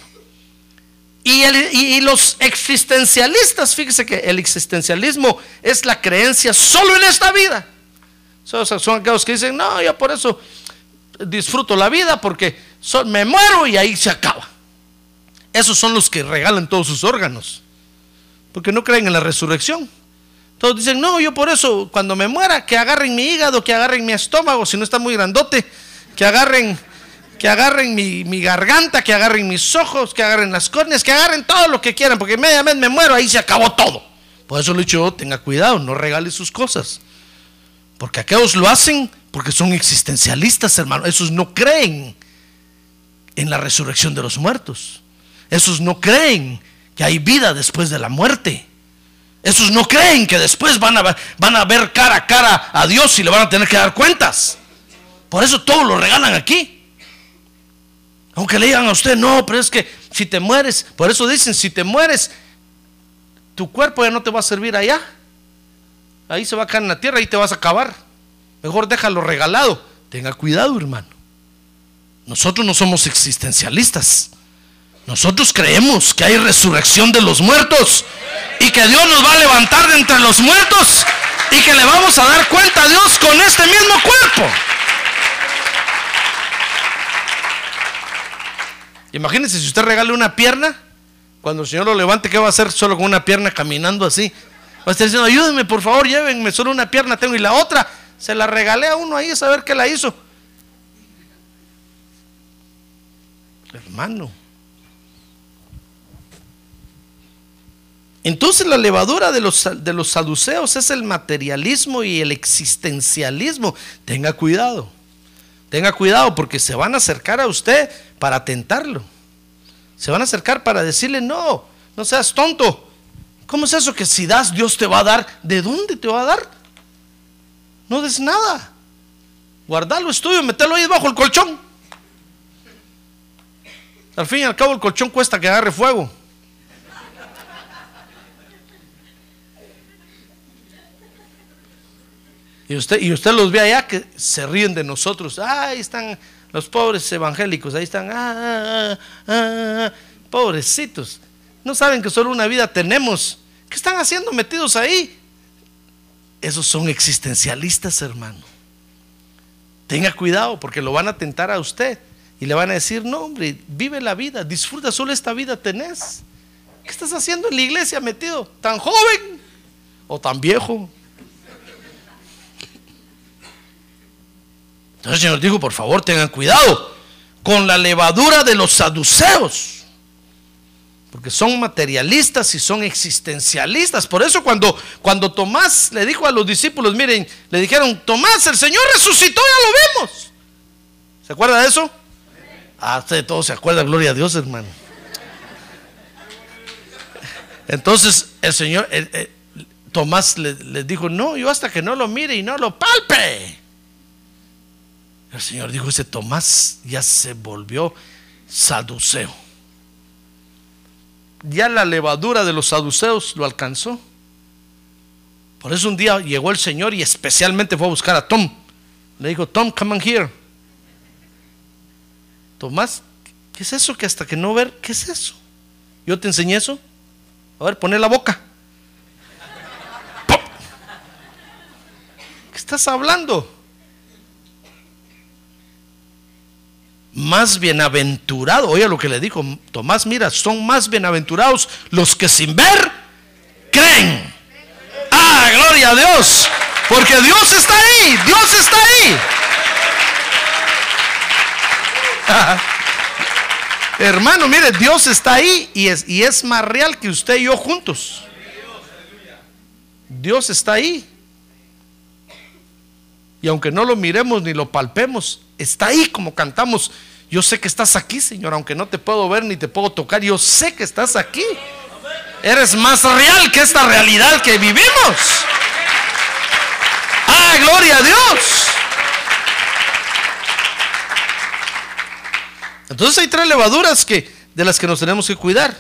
Y, los existencialistas, fíjese que el existencialismo es la creencia solo en esta vida. Son, son aquellos que dicen, no, yo por eso disfruto la vida porque me muero y ahí se acaba. Esos son los que regalan todos sus órganos, porque no creen en la resurrección. Todos dicen, no, yo por eso, cuando me muera, que agarren mi hígado, que agarren mi estómago, si no está muy grandote, que agarren, que agarren mi, garganta, que agarren mis ojos, que agarren las córneas, que agarren todo lo que quieran, porque media vez me muero, ahí se acabó todo. Por eso le he dicho, tenga cuidado, no regale sus cosas. Porque aquellos lo hacen porque son existencialistas, hermano. Esos no creen en la resurrección de los muertos. Esos no creen que hay vida después de la muerte. Esos no creen que después van a, van a ver cara a cara a Dios y le van a tener que dar cuentas. Por eso todo lo regalan aquí. Aunque le digan a usted, no, pero es que si te mueres, por eso dicen, si te mueres, tu cuerpo ya no te va a servir allá. Ahí se va a caer en la tierra y te vas a acabar. Mejor déjalo regalado. Tenga cuidado, hermano. Nosotros no somos existencialistas. Nosotros creemos que hay resurrección de los muertos que Dios nos va a levantar de entre los muertos y que le vamos a dar cuenta a Dios con este mismo cuerpo. Imagínense si usted regale una pierna, cuando el Señor lo levante, ¿qué va a hacer solo con una pierna caminando así? Va a estar diciendo, ayúdenme por favor, llévenme, solo una pierna tengo y la otra se la regalé a uno ahí a saber qué la hizo. Hermano. Entonces la levadura de los, de los saduceos es el materialismo y el existencialismo. Tenga cuidado. Tenga cuidado porque se van a acercar a usted para tentarlo. Se van a acercar para decirle, no, no seas tonto. ¿Cómo es eso que si das Dios te va a dar? ¿De dónde te va a dar? No des nada. Guardalo, estudio, metelo ahí debajo del colchón. Al fin y al cabo el colchón cuesta que agarre fuego. Y usted, y usted los ve allá que se ríen de nosotros. ahí están los pobres evangélicos, ahí están. Ah, ah, ah, pobrecitos. No saben que solo una vida tenemos. ¿Qué están haciendo metidos ahí? Esos son existencialistas, hermano. Tenga cuidado porque lo van a tentar a usted y le van a decir, no, hombre, vive la vida, disfruta, solo esta vida tenés. ¿Qué estás haciendo en la iglesia metido? ¿Tan joven o tan viejo? Entonces el Señor dijo, por favor, tengan cuidado con la levadura de los saduceos. Porque son materialistas y son existencialistas. Por eso cuando, cuando Tomás le dijo a los discípulos, miren, le dijeron, Tomás, el Señor resucitó, ya lo vemos. ¿Se acuerda de eso? Ah, usted todo se acuerda, gloria a Dios, hermano. Entonces el Señor, Tomás le, le dijo, no, yo hasta que no lo mire y no lo palpe. El Señor dijo, ese Tomás ya se volvió saduceo. Ya la levadura de los saduceos lo alcanzó. Por eso un día llegó el Señor y especialmente fue a buscar a Tom. Le dijo, Tom, come on here. Tomás, ¿qué es eso que hasta que no ver? ¿Qué es eso? Yo te enseñé eso. A ver, poné la boca. ¡Pum! ¿Qué estás hablando? Más bienaventurado, oye lo que le dijo Tomás, mira, son más bienaventurados los que sin ver creen. Ah, gloria a Dios, porque Dios está ahí, Dios está ahí. Hermano, mire, Dios está ahí y es, y es más real que usted y yo juntos. Dios está ahí. Y aunque no lo miremos ni lo palpemos, está ahí como cantamos. Yo sé que estás aquí, Señor, aunque no te puedo ver ni te puedo tocar, yo sé que estás aquí. Eres más real que esta realidad que vivimos. Ah, gloria a Dios. Entonces hay tres levaduras que, de las que nos tenemos que cuidar.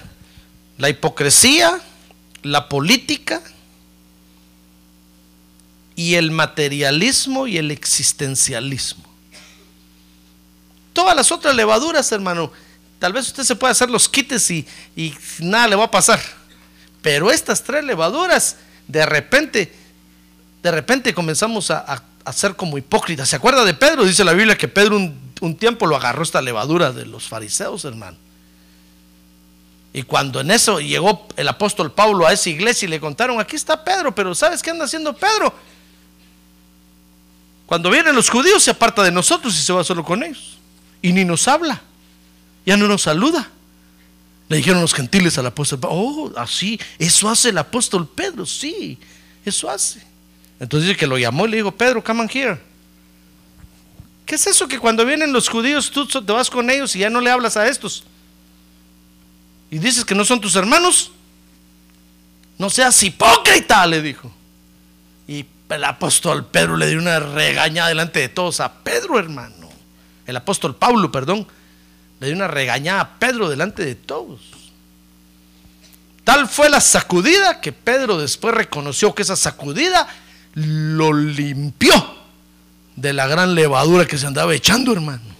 La hipocresía, la política y el materialismo y el existencialismo. Todas las otras levaduras, hermano, tal vez usted se pueda hacer los quites y, y nada le va a pasar. Pero estas tres levaduras, de repente, de repente comenzamos a, a, a ser como hipócritas. ¿Se acuerda de Pedro? Dice la Biblia que Pedro un, un tiempo lo agarró esta levadura de los fariseos, hermano. Y cuando en eso llegó el apóstol Pablo a esa iglesia y le contaron, aquí está Pedro, pero ¿sabes qué anda haciendo Pedro? Cuando vienen los judíos se aparta de nosotros y se va solo con ellos. Y ni nos habla. Ya no nos saluda. Le dijeron los gentiles al apóstol oh, así, eso hace el apóstol Pedro, sí, eso hace. Entonces dice que lo llamó y le dijo, Pedro, come on here. ¿Qué es eso que cuando vienen los judíos tú te vas con ellos y ya no le hablas a estos? Y dices que no son tus hermanos. No seas hipócrita, le dijo. Y el apóstol Pedro le dio una regañada delante de todos a Pedro, hermano. El apóstol Pablo, perdón, le dio una regañada a Pedro delante de todos. Tal fue la sacudida que Pedro después reconoció que esa sacudida lo limpió de la gran levadura que se andaba echando, hermano.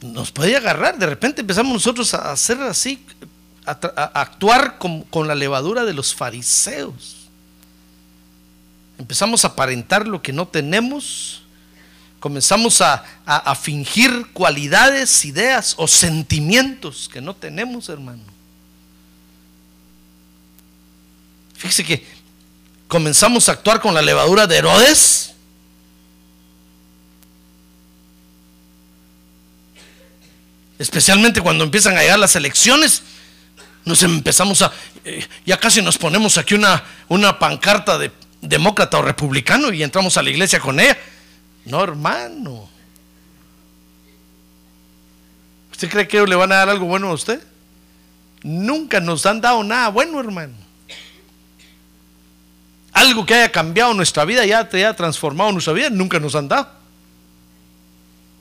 Nos podía agarrar, de repente empezamos nosotros a hacer así, a, actuar con la levadura de los fariseos. Empezamos a aparentar lo que no tenemos. Comenzamos a, a, a, fingir cualidades, ideas o sentimientos que no tenemos, hermano. Fíjese que comenzamos a actuar con la levadura de Herodes. Especialmente cuando empiezan a llegar las elecciones. Nos empezamos a... Eh, ya casi nos ponemos aquí una, una pancarta de demócrata o republicano y entramos a la iglesia con ella. No, hermano. ¿Usted cree que le van a dar algo bueno a usted? Nunca nos han dado nada bueno, hermano. Algo que haya cambiado nuestra vida, ya te haya transformado nuestra vida, nunca nos han dado.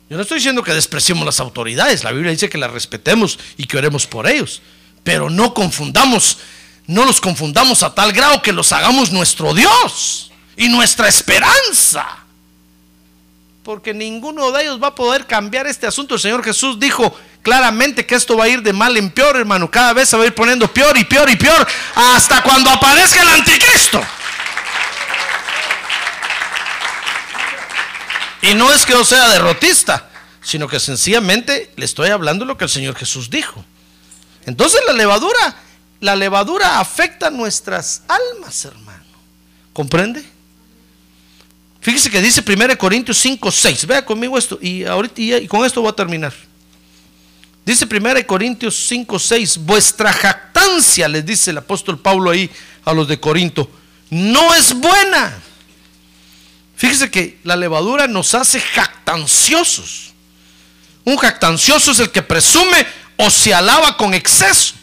Yo no estoy diciendo que despreciemos las autoridades, la Biblia dice que las respetemos y que oremos por ellos, pero no confundamos no los confundamos a tal grado que los hagamos nuestro Dios y nuestra esperanza. Porque ninguno de ellos va a poder cambiar este asunto. El Señor Jesús dijo claramente que esto va a ir de mal en peor, hermano. Cada vez se va a ir poniendo peor y peor y peor hasta cuando aparezca el anticristo. Y no es que yo sea derrotista, sino que sencillamente le estoy hablando lo que el Señor Jesús dijo. Entonces la levadura la levadura afecta nuestras almas, hermano. ¿Comprende? Fíjese que dice 1 Corintios 5, 6. Vea conmigo esto y ahorita y con esto voy a terminar. Dice 1 Corintios 5, 6. Vuestra jactancia, les dice el apóstol Pablo ahí a los de Corinto, no es buena. Fíjese que la levadura nos hace jactanciosos. Un jactancioso es el que presume o se alaba con exceso.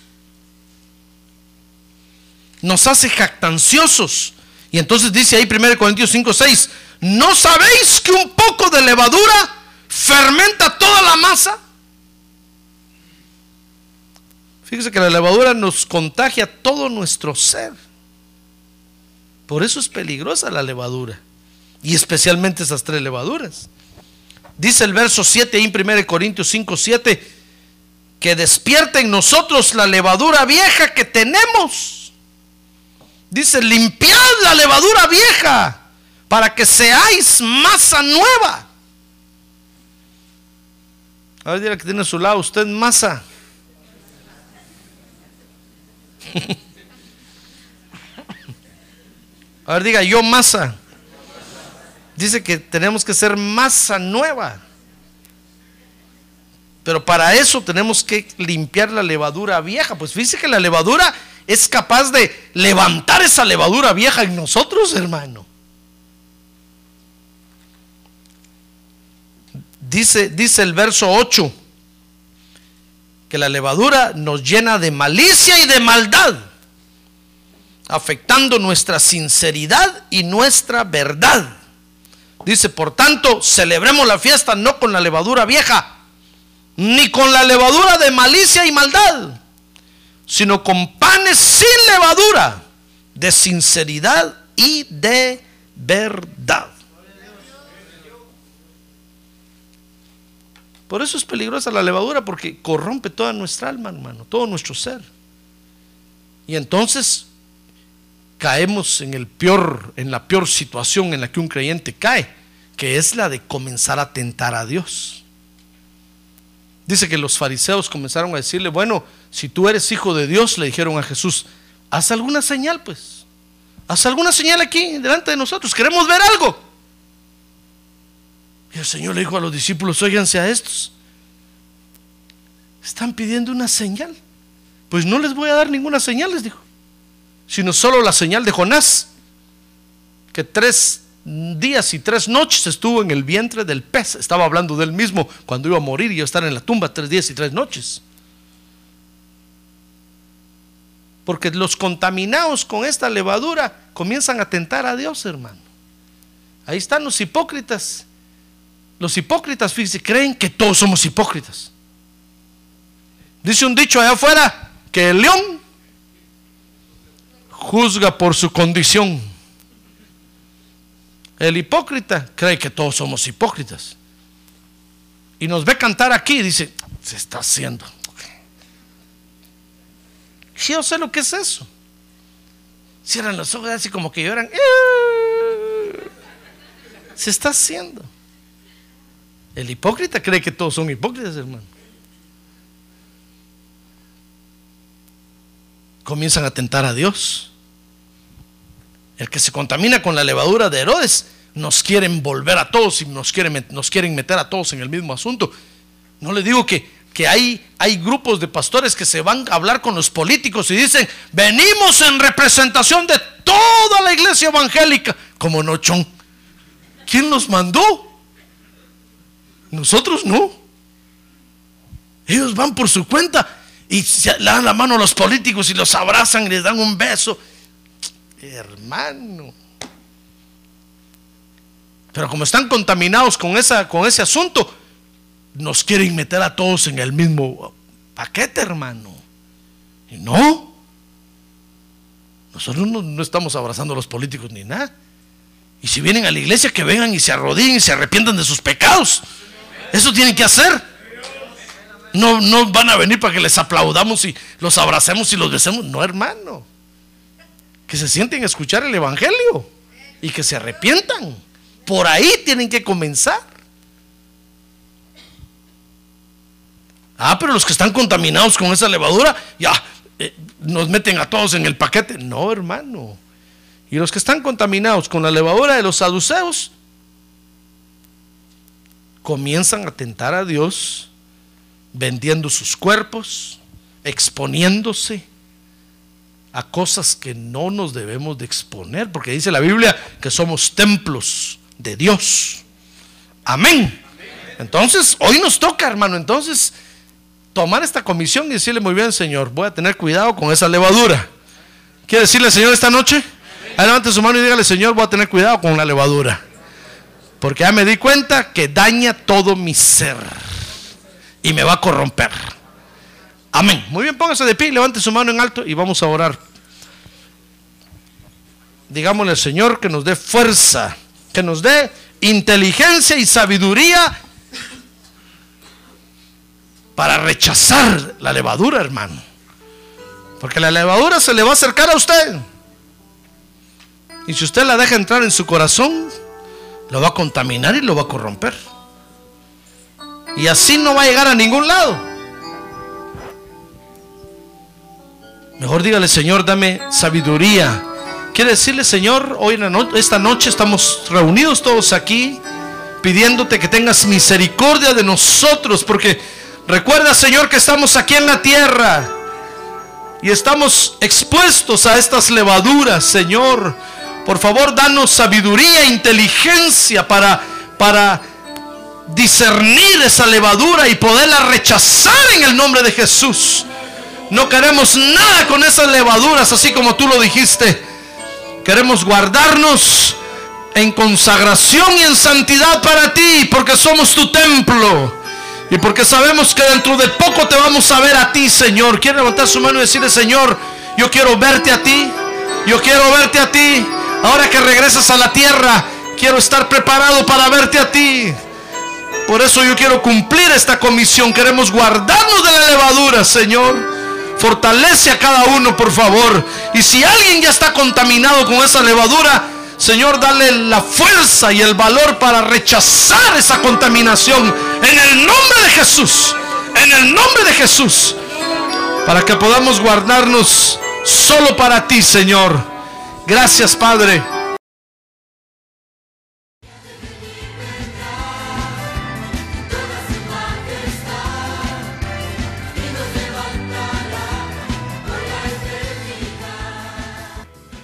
Nos hace jactanciosos. Y entonces dice ahí 1 Corintios 5, 6, ¿no sabéis que un poco de levadura fermenta toda la masa? Fíjese que la levadura nos contagia todo nuestro ser. Por eso es peligrosa la levadura. Y especialmente esas tres levaduras. Dice el verso 7 en 1 Corintios 5, 7, que despierta en nosotros la levadura vieja que tenemos. Dice, limpiad la levadura vieja para que seáis masa nueva. A ver, dile que tiene a su lado, usted masa. A ver, diga, yo masa. Dice que tenemos que ser masa nueva. Pero para eso tenemos que limpiar la levadura vieja. Pues fíjese que la levadura es capaz de levantar esa levadura vieja en nosotros, hermano. Dice, dice el verso 8 que la levadura nos llena de malicia y de maldad, afectando nuestra sinceridad y nuestra verdad. Dice, por tanto, celebremos la fiesta no con la levadura vieja, ni con la levadura de malicia y maldad, sino con panes sin levadura, de sinceridad y de verdad. Por eso es peligrosa la levadura, porque corrompe toda nuestra alma, hermano, todo nuestro ser. Y entonces caemos en el peor, en la peor situación en la que un creyente cae, que es la de comenzar a tentar a Dios. Dice que los fariseos comenzaron a decirle, bueno, si tú eres hijo de Dios, le dijeron a Jesús, haz alguna señal, pues. Haz alguna señal aquí delante de nosotros, queremos ver algo. Y el Señor le dijo a los discípulos, óiganse a estos. Están pidiendo una señal. Pues no les voy a dar ninguna señal, les dijo. Sino solo la señal de Jonás, que tres días y tres noches estuvo en el vientre del pez. Estaba hablando de él mismo cuando iba a morir y iba a estar en la tumba tres días y tres noches. Porque los contaminados con esta levadura comienzan a tentar a Dios, hermano. Ahí están los hipócritas los hipócritas, fíjense, creen que todos somos hipócritas. Dice un dicho allá afuera que el león juzga por su condición. El hipócrita cree que todos somos hipócritas. Y nos ve cantar aquí y dice, se está haciendo. Yo sé lo que es eso. Cierran los ojos así como que lloran. Se está haciendo. El hipócrita cree que todos son hipócritas, hermano. Comienzan a tentar a Dios. El que se contamina con la levadura de Herodes, nos quieren volver a todos y nos quieren, nos meter a todos en el mismo asunto. No le digo que, que hay, hay grupos de pastores que se van a hablar con los políticos y dicen, venimos en representación de toda la iglesia evangélica, como Nochón. ¿Quién los mandó? Nosotros no. Ellos van por su cuenta y se le dan la mano a los políticos y los abrazan y les dan un beso. Hermano. Pero como están contaminados con, esa, con ese asunto, nos quieren meter a todos en el mismo paquete, hermano. Y no. Nosotros no, no estamos abrazando a los políticos ni nada. Y si vienen a la iglesia, que vengan y se arrodillen y se arrepientan de sus pecados. Eso tienen que hacer. No, no van a venir para que les aplaudamos y los abracemos y los besemos. No, hermano. Que se sienten a escuchar el Evangelio y que se arrepientan. Por ahí tienen que comenzar. Ah, pero los que están contaminados con esa levadura, ya eh, nos meten a todos en el paquete. No, hermano. Y los que están contaminados con la levadura de los saduceos, comienzan a tentar a Dios vendiendo sus cuerpos, exponiéndose a cosas que no nos debemos de exponer, porque dice la Biblia que somos templos de Dios. Amén. Entonces, hoy nos toca, hermano. Entonces, tomar esta comisión y decirle muy bien, Señor, voy a tener cuidado con esa levadura. ¿Quiere decirle, Señor, esta noche? Ahí levante su mano y dígale, Señor, voy a tener cuidado con la levadura. Porque ya me di cuenta que daña todo mi ser y me va a corromper. Amén. Muy bien, póngase de pie, levante su mano en alto y vamos a orar. Digámosle al Señor que nos dé fuerza, que nos dé inteligencia y sabiduría para rechazar la levadura, hermano. Porque la levadura se le va a acercar a usted. Y si usted la deja entrar en su corazón, lo va a contaminar y lo va a corromper. Y así no va a llegar a ningún lado. Mejor dígale, Señor, dame sabiduría. Quiere decirle, Señor, hoy en la esta noche estamos reunidos todos aquí pidiéndote que tengas misericordia de nosotros, porque recuerda, Señor, que estamos aquí en la tierra y estamos expuestos a estas levaduras, Señor. Por favor, danos sabiduría e inteligencia para, para discernir esa levadura y poderla rechazar en el nombre de Jesús. No queremos nada con esas levaduras, así como tú lo dijiste. Queremos guardarnos en consagración y en santidad para ti, porque somos tu templo. Y porque sabemos que dentro de poco te vamos a ver a ti, Señor. Quiere levantar su mano y decirle, Señor, yo quiero verte a ti. Yo quiero verte a ti. Ahora que regresas a la tierra, quiero estar preparado para verte a ti. Por eso yo quiero cumplir esta comisión. Queremos guardarnos de la levadura, Señor. Fortalece a cada uno, por favor. Y si alguien ya está contaminado con esa levadura, Señor, dale la fuerza y el valor para rechazar esa contaminación. En el nombre de Jesús. En el nombre de Jesús. Para que podamos guardarnos solo para ti, Señor. Gracias, Padre.